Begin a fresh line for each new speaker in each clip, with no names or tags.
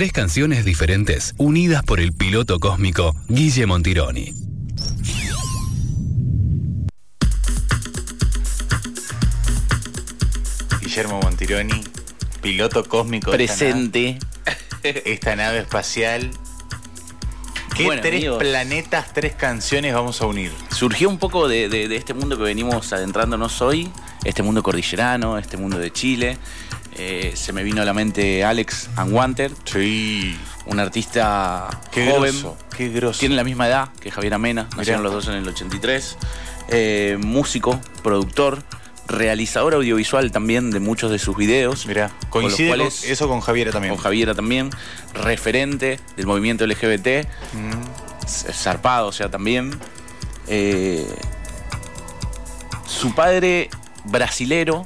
Tres canciones diferentes, unidas por el piloto cósmico Guille Montironi.
Guillermo Montironi, piloto cósmico. esta
Presente.
nave- Esta nave espacial. ¿Qué
Bueno,
tres
amigos.
planetas, tres canciones vamos a unir?
Surgió un poco de, de- de este mundo que venimos adentrándonos hoy, este mundo cordillerano, este mundo de Chile. Eh, se me vino a la mente Alex Unwanted,
Sí.
un artista
Qué
joven.
grosso, qué grosso.
Tiene la misma edad que Javier Amena, nacieron los dos en el 83. Eh, músico, productor, realizador audiovisual también de muchos de sus videos.
Mirá,
con los
coincide con- eso con Javiera también.
Con Javiera también, referente del movimiento LGBT,
Mm.
zarpado, o sea, también. Eh, su padre brasilero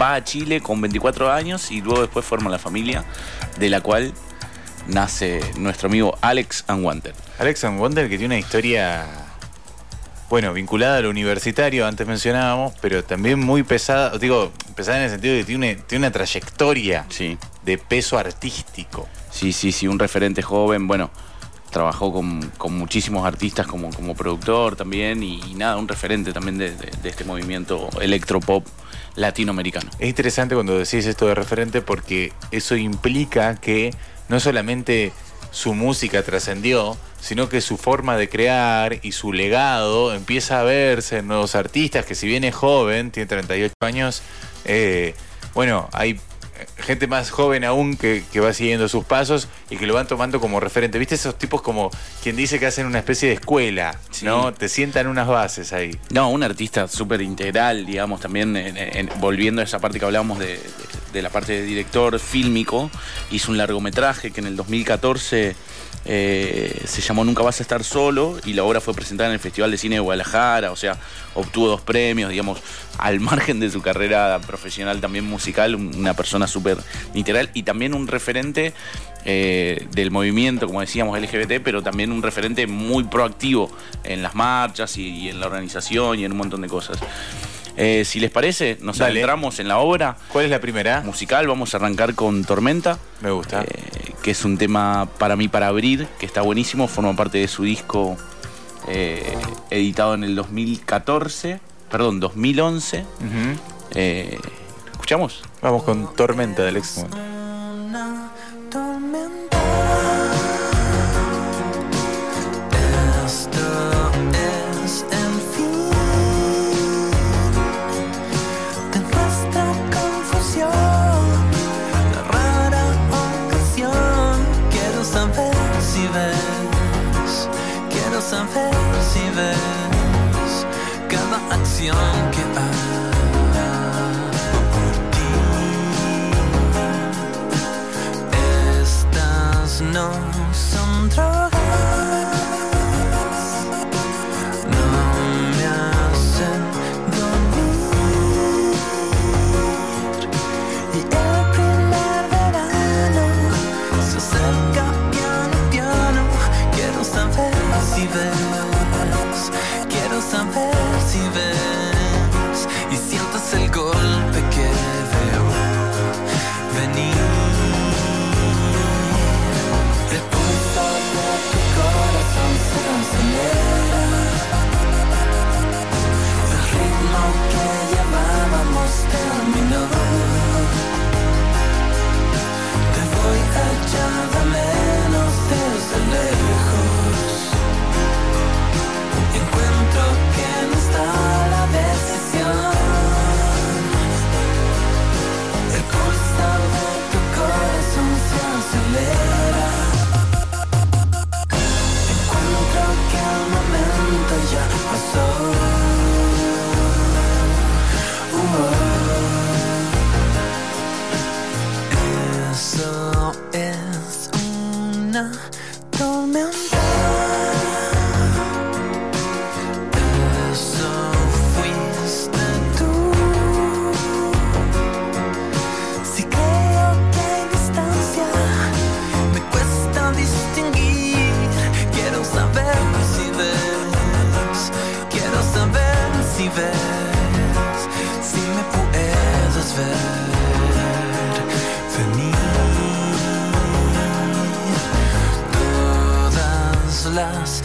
va a Chile con 24 años y luego después forma la familia, de la cual nace nuestro amigo Alex Unwanted.
Alex Wonder que tiene una historia, bueno, vinculada a lo universitario, antes mencionábamos, pero también muy pesada, digo, pesada en el sentido de que tiene, una- tiene una trayectoria
Sí.
de peso artístico.
Sí, sí, sí, un referente joven, bueno, trabajó con, con muchísimos artistas como, como productor también y, y nada, un referente también de, de- de este movimiento electropop latinoamericano.
Es interesante cuando decís esto de referente porque eso implica que no solamente su música trascendió, sino que su forma de crear y su legado empieza a verse en nuevos artistas, que si bien es joven, tiene 38 años, eh, bueno, hay gente más joven aún que, que va siguiendo sus pasos y que lo van tomando como referente. ¿Viste esos tipos como quien dice que hacen una especie de escuela,
Sí.
¿no? Te sientan unas bases ahí.
No, un artista súper integral, digamos, también en- en- volviendo a esa parte que hablábamos de, de- de la parte de director fílmico, hizo un largometraje que en el 2014 eh, se llamó Nunca vas a estar solo y la obra fue presentada en el Festival de Cine de Guadalajara, o sea, obtuvo dos premios, digamos, al margen de su carrera profesional también musical, un- una persona súper integral y también un referente eh, del movimiento, como decíamos, LGBT, pero también un referente muy proactivo en las marchas y, y en la organización y en un montón de cosas. Eh, si les parece, nos
Dale.
adentramos en la obra
¿Cuál es la primera?
musical. Vamos a arrancar con Tormenta,
Me gusta.
eh, que es un tema para mí para abrir, que está buenísimo, forma parte de su disco eh, editado en el 2014, perdón, 2011.
Ujú.
Eh, ¿Escuchamos?
Vamos con Tormenta de Alex.
ves, si me puedes ver venir. das las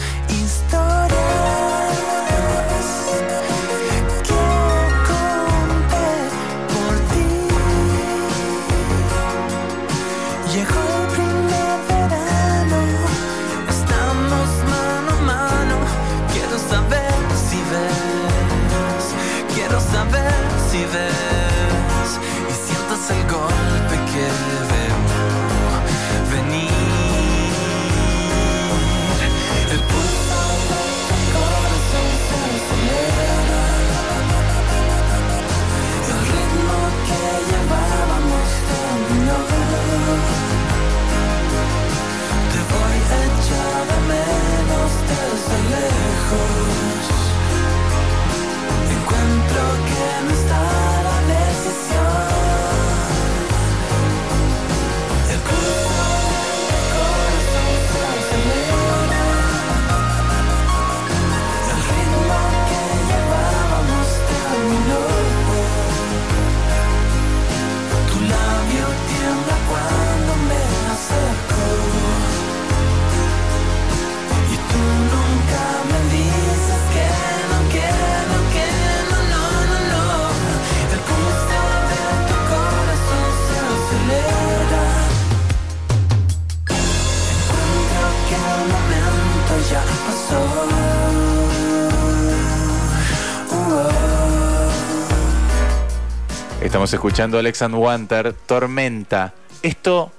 Estamos escuchando Alex and Wanter, Tormenta. ¿Esto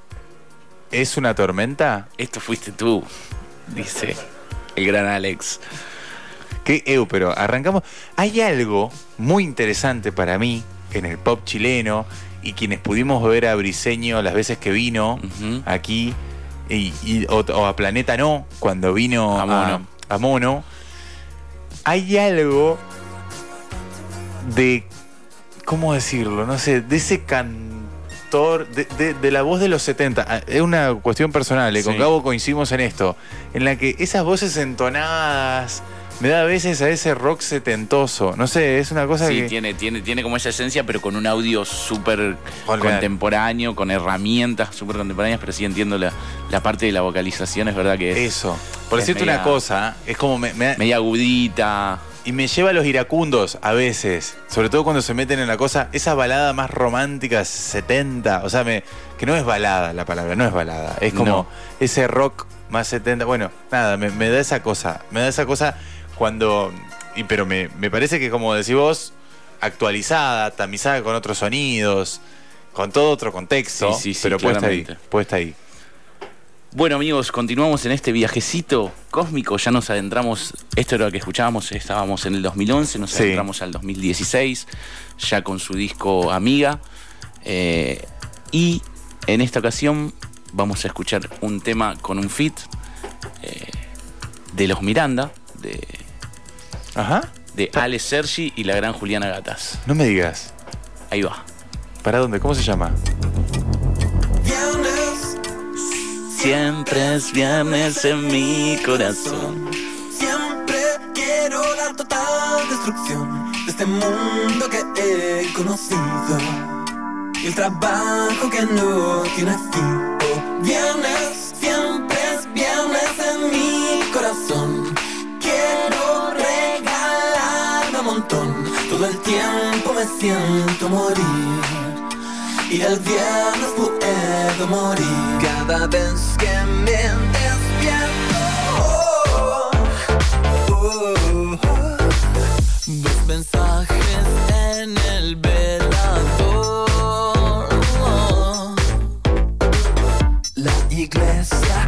es una tormenta?
Esto fuiste tú, dice el gran Alex.
¿Qué, Eu, pero arrancamos. Hay algo muy interesante para mí en el pop chileno y quienes pudimos ver a Briseño las veces que vino aquí y, y- o, o a Planeta No cuando vino
A Mono.
a Mono. Hay algo de ¿cómo decirlo? No sé, de ese cantor, de, de- de la voz de los 70. Ah, Es una cuestión personal, eh, con
Sí.
Gabo coincidimos en esto, en la que esas voces entonadas me da a veces a ese rock setentoso. No sé, es una cosa
Sí,
que...
tiene, tiene, tiene como esa esencia, pero con un audio súper contemporáneo, con herramientas súper contemporáneas, pero sí entiendo la, la parte de la vocalización, es verdad que es
Eso. Por
es
decirte
media-
una cosa, es como me, me-
media agudita.
Y me lleva a los iracundos a veces, sobre todo cuando se meten en la cosa, esa balada más romántica 70, o sea, me, que no es balada la palabra, no es balada, es como
No.
ese rock más 70, bueno, nada, me, me da esa cosa, me da esa cosa cuando, y, pero me, me parece que como decís vos, actualizada, tamizada con otros sonidos, con todo otro contexto,
Sí, sí, sí,
pero puesta ahí,
claramente.
puesta ahí.
Bueno amigos, continuamos en este viajecito cósmico, ya nos adentramos, esto era lo que escuchábamos, estábamos en el 2011, nos
Sí.
adentramos al 2016, ya con su disco Amiga, eh, y en esta ocasión vamos a escuchar un tema con un fit eh, de los Miranda, de,
Ajá,
de Ale Sergi y la gran Juliana Gatas.
no me digas,
Ahí va.
¿para dónde? ¿Cómo se llama?
Siempre es viernes en mi corazón.
siempre quiero la total destrucción de este mundo que he conocido. Y el trabajo que no tiene fin. Oh, viernes, siempre es viernes en mi corazón. Quiero regalarme un montón. Todo el tiempo me siento morir. Y el viernes puedo morir cada vez que me despierto. Oh, oh. Dos mensajes en el velador. La iglesia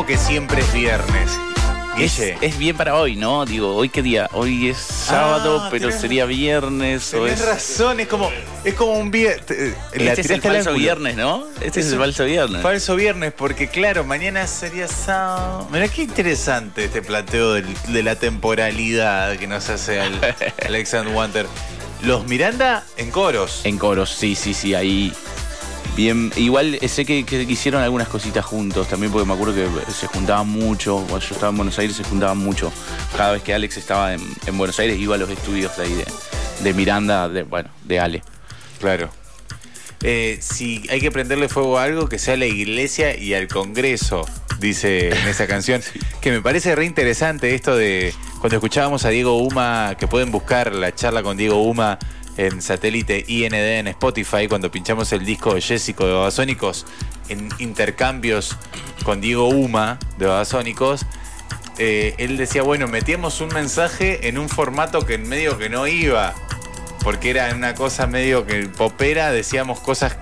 ¿Cómo que siempre es viernes?
Es,
Guille.
es bien para hoy, ¿no? Digo, ¿hoy qué día? Hoy es sábado,
Ah,
pero
tenés-
sería viernes o
Tenés
es...
razón, es como, es como un viernes.
Este es el falso viernes, ¿no? Este es, el falso viernes.
Falso viernes, porque claro, mañana sería sábado. Mira qué interesante este planteo del- de la temporalidad que nos hace el Alexander Wanter. Los Miranda en coros.
En coros, sí, sí, sí, ahí. Bien, igual eh, sé que, que hicieron algunas cositas juntos también, porque me acuerdo que se juntaban mucho. Cuando yo estaba en Buenos Aires se juntaban mucho. Cada vez que Alex estaba en, en Buenos Aires iba a los estudios de ahí de, de Miranda, de, bueno, de Ale.
Claro. Eh, si hay que prenderle fuego a algo, que sea a la iglesia y al Congreso, dice en esa canción. Que me parece re interesante esto de cuando escuchábamos a Diego Uma, que pueden buscar la charla con Diego Uma en satélite IND en Spotify, cuando pinchamos el disco de Jessico de Babasónicos en intercambios con Diego Uma de Babasónicos. eh, él decía, bueno, metíamos un mensaje en un formato que en medio que no iba porque era una cosa medio que popera, decíamos cosas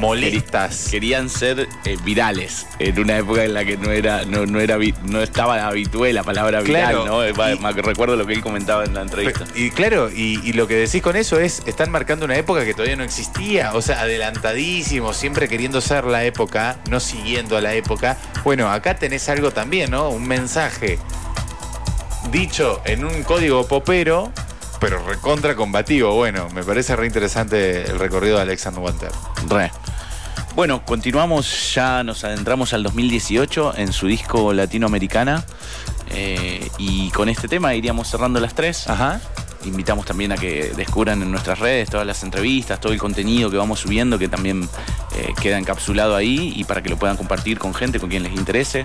molestas.
Querían ser eh, virales en una época en la que no era, no, no era, no estaba habitual la palabra viral,
Claro,
¿no? Va-
y-
me recuerdo lo que él comentaba en la entrevista.
Y claro, y, y lo que decís con eso es, están marcando una época que todavía no existía, o sea, adelantadísimo, siempre queriendo ser la época, no siguiendo a la época. Bueno, acá tenés algo también, ¿no? Un mensaje dicho en un código popero, pero recontra combativo. Bueno, me parece re interesante el recorrido de Alexander Wanter.
Re. Bueno, continuamos, ya nos adentramos al 2018 en su disco Latinoamericana. eh, y con este tema iríamos cerrando las tres.
Ajá.
Invitamos también a que descubran en nuestras redes todas las entrevistas, todo el contenido que vamos subiendo, que también eh, queda encapsulado ahí y para que lo puedan compartir con gente, con quien les interese.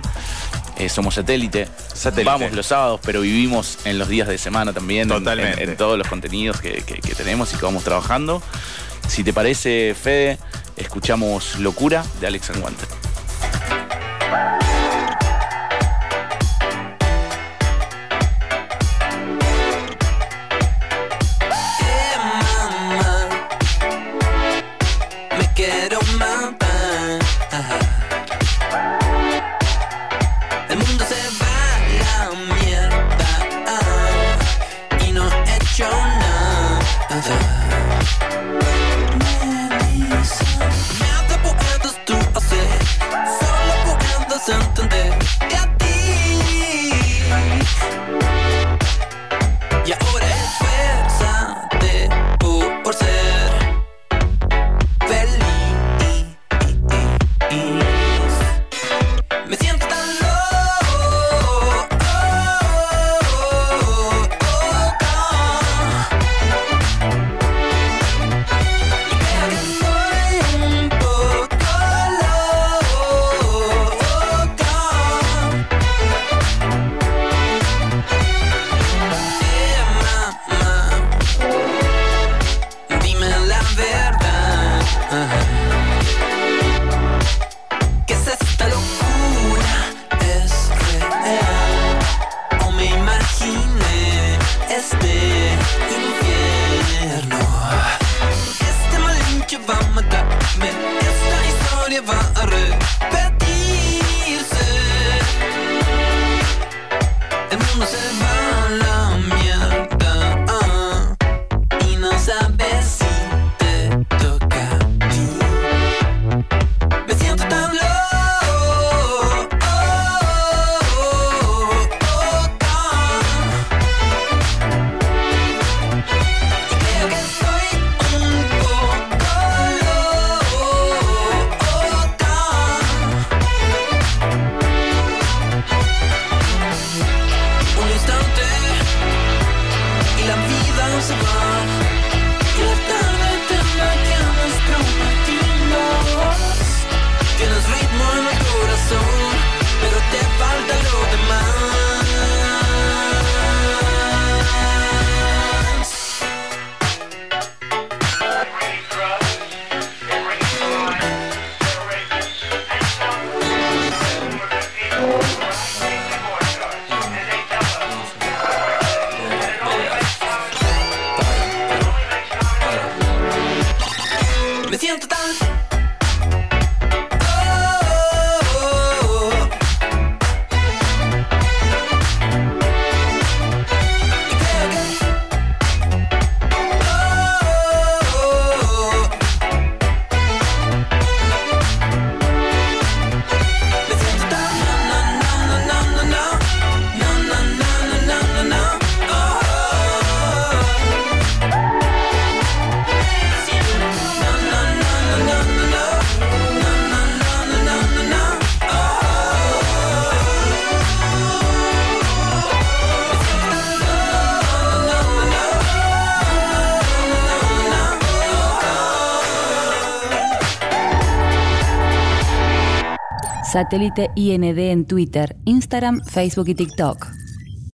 Eh, somos satélite.
Satélite.
Vamos los sábados, pero vivimos en los días de semana también, en-
Totalmente.
En, en todos los contenidos que, que- que tenemos y que vamos trabajando. Si te parece, Fede, escuchamos Locura de Alex Anguante.
Historia
Satélite IND en Twitter, Instagram, Facebook y TikTok.